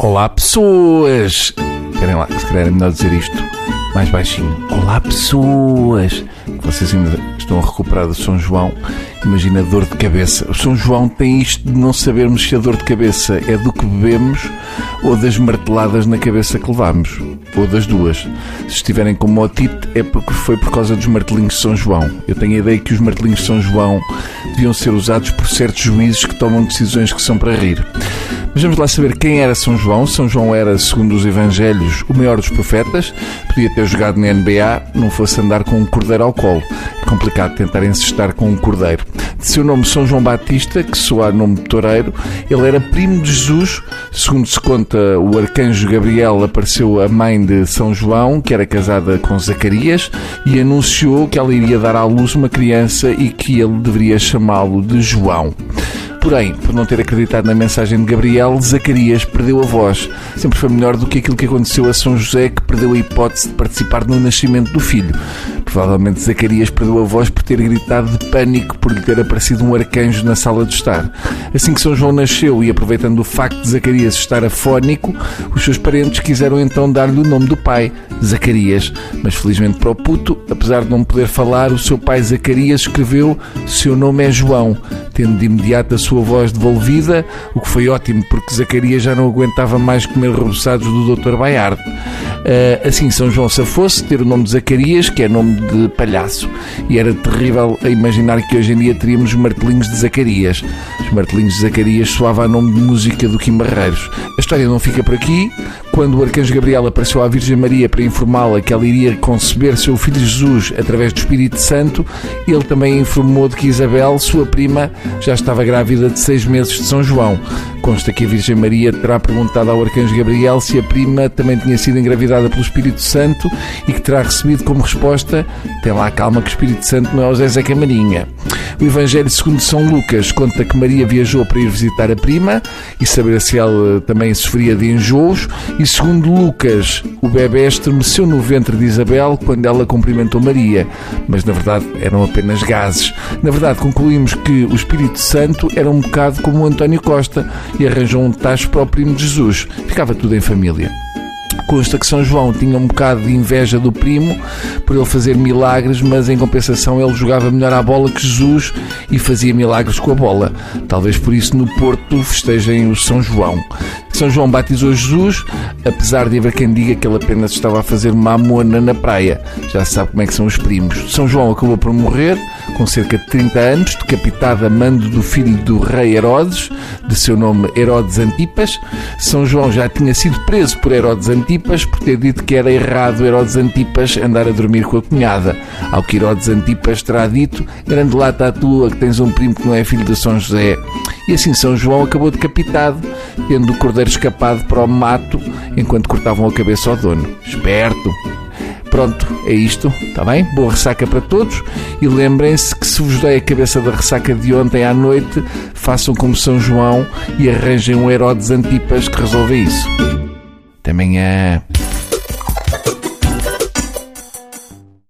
Olá, pessoas! Esperem lá, se calhar é melhor dizer isto mais baixinho. Olá, pessoas! Vocês ainda estão a recuperar do São João. Imagina a dor de cabeça. O São João tem isto de não sabermos se a dor de cabeça é do que bebemos ou das marteladas na cabeça que levamos. Ou das duas. Se estiverem com motite, é porque foi por causa dos martelinhos de São João. Eu tenho a ideia que os martelinhos de São João deviam ser usados por certos juízes que tomam decisões que são para rir. Vamos lá saber quem era São João. São João era, segundo os Evangelhos, o maior dos profetas. Podia ter jogado na NBA, não fosse andar com um cordeiro ao colo. É complicado tentar encestar com um cordeiro. De seu nome São João Batista, que soa nome de toureiro, ele era primo de Jesus. Segundo se conta, o arcanjo Gabriel apareceu à mãe de São João, que era casada com Zacarias, e anunciou que ela iria dar à luz uma criança e que ele deveria chamá-lo de João. Porém, por não ter acreditado na mensagem de Gabriel, Zacarias perdeu a voz. Sempre foi melhor do que aquilo que aconteceu a São José, que perdeu a hipótese de participar no nascimento do filho. Provavelmente Zacarias perdeu a voz por ter gritado de pânico por lhe ter aparecido um arcanjo na sala de estar. Assim que São João nasceu e aproveitando o facto de Zacarias estar afónico, os seus parentes quiseram então dar-lhe o nome do pai, Zacarias. Mas felizmente para o puto, apesar de não poder falar, o seu pai Zacarias escreveu: Seu nome é João tendo de imediato a sua voz devolvida, o que foi ótimo porque Zacarias já não aguentava mais comer reboçados do Dr. Baiardo. Uh, assim, São João se fosse ter o nome de Zacarias, que é nome de palhaço, e era terrível a imaginar que hoje em dia teríamos os martelinhos de Zacarias. Os martelinhos de Zacarias soava a nome de música do Kim Barreiros. A história não fica por aqui. Quando o arcanjo Gabriel apareceu à Virgem Maria para informá-la que ela iria conceber seu filho Jesus através do Espírito Santo, ele também informou de que Isabel, sua prima, já estava grávida de seis meses de São João. Consta que a Virgem Maria terá perguntado ao Arcanjo Gabriel se a prima também tinha sido engravidada pelo Espírito Santo e que terá recebido como resposta: tem lá calma que o Espírito Santo não é o Zé Camarinha. O Evangelho segundo São Lucas conta que Maria viajou para ir visitar a prima e saber se ela também sofria de enjoos. E segundo Lucas, o bebê estremeceu no ventre de Isabel quando ela cumprimentou Maria. Mas na verdade eram apenas gases. Na verdade, concluímos que o Espírito Santo era um bocado como o António Costa e arranjou um tacho para o primo de Jesus. Ficava tudo em família. Consta que São João tinha um bocado de inveja do primo por ele fazer milagres, mas em compensação ele jogava melhor à bola que Jesus e fazia milagres com a bola. Talvez por isso no Porto festejem o São João. São João batizou Jesus, apesar de haver quem diga que ele apenas estava a fazer uma amona na praia. Já se sabe como é que são os primos. São João acabou por morrer com cerca de 30 anos, decapitado a mando do filho do rei Herodes, de seu nome Herodes Antipas. São João já tinha sido preso por Herodes Antipas por ter dito que era errado Herodes Antipas andar a dormir com a cunhada. Ao que Herodes Antipas terá dito: Grande lata a tua, que tens um primo que não é filho de São José. E assim São João acabou decapitado, tendo o cordeiro escapado para o mato enquanto cortavam a cabeça ao dono. Esperto! Pronto, é isto, está bem? Boa ressaca para todos e lembrem-se que se vos dei a cabeça da ressaca de ontem à noite, façam como São João e arranjem um Herodes Antipas que resolve isso. Até amanhã.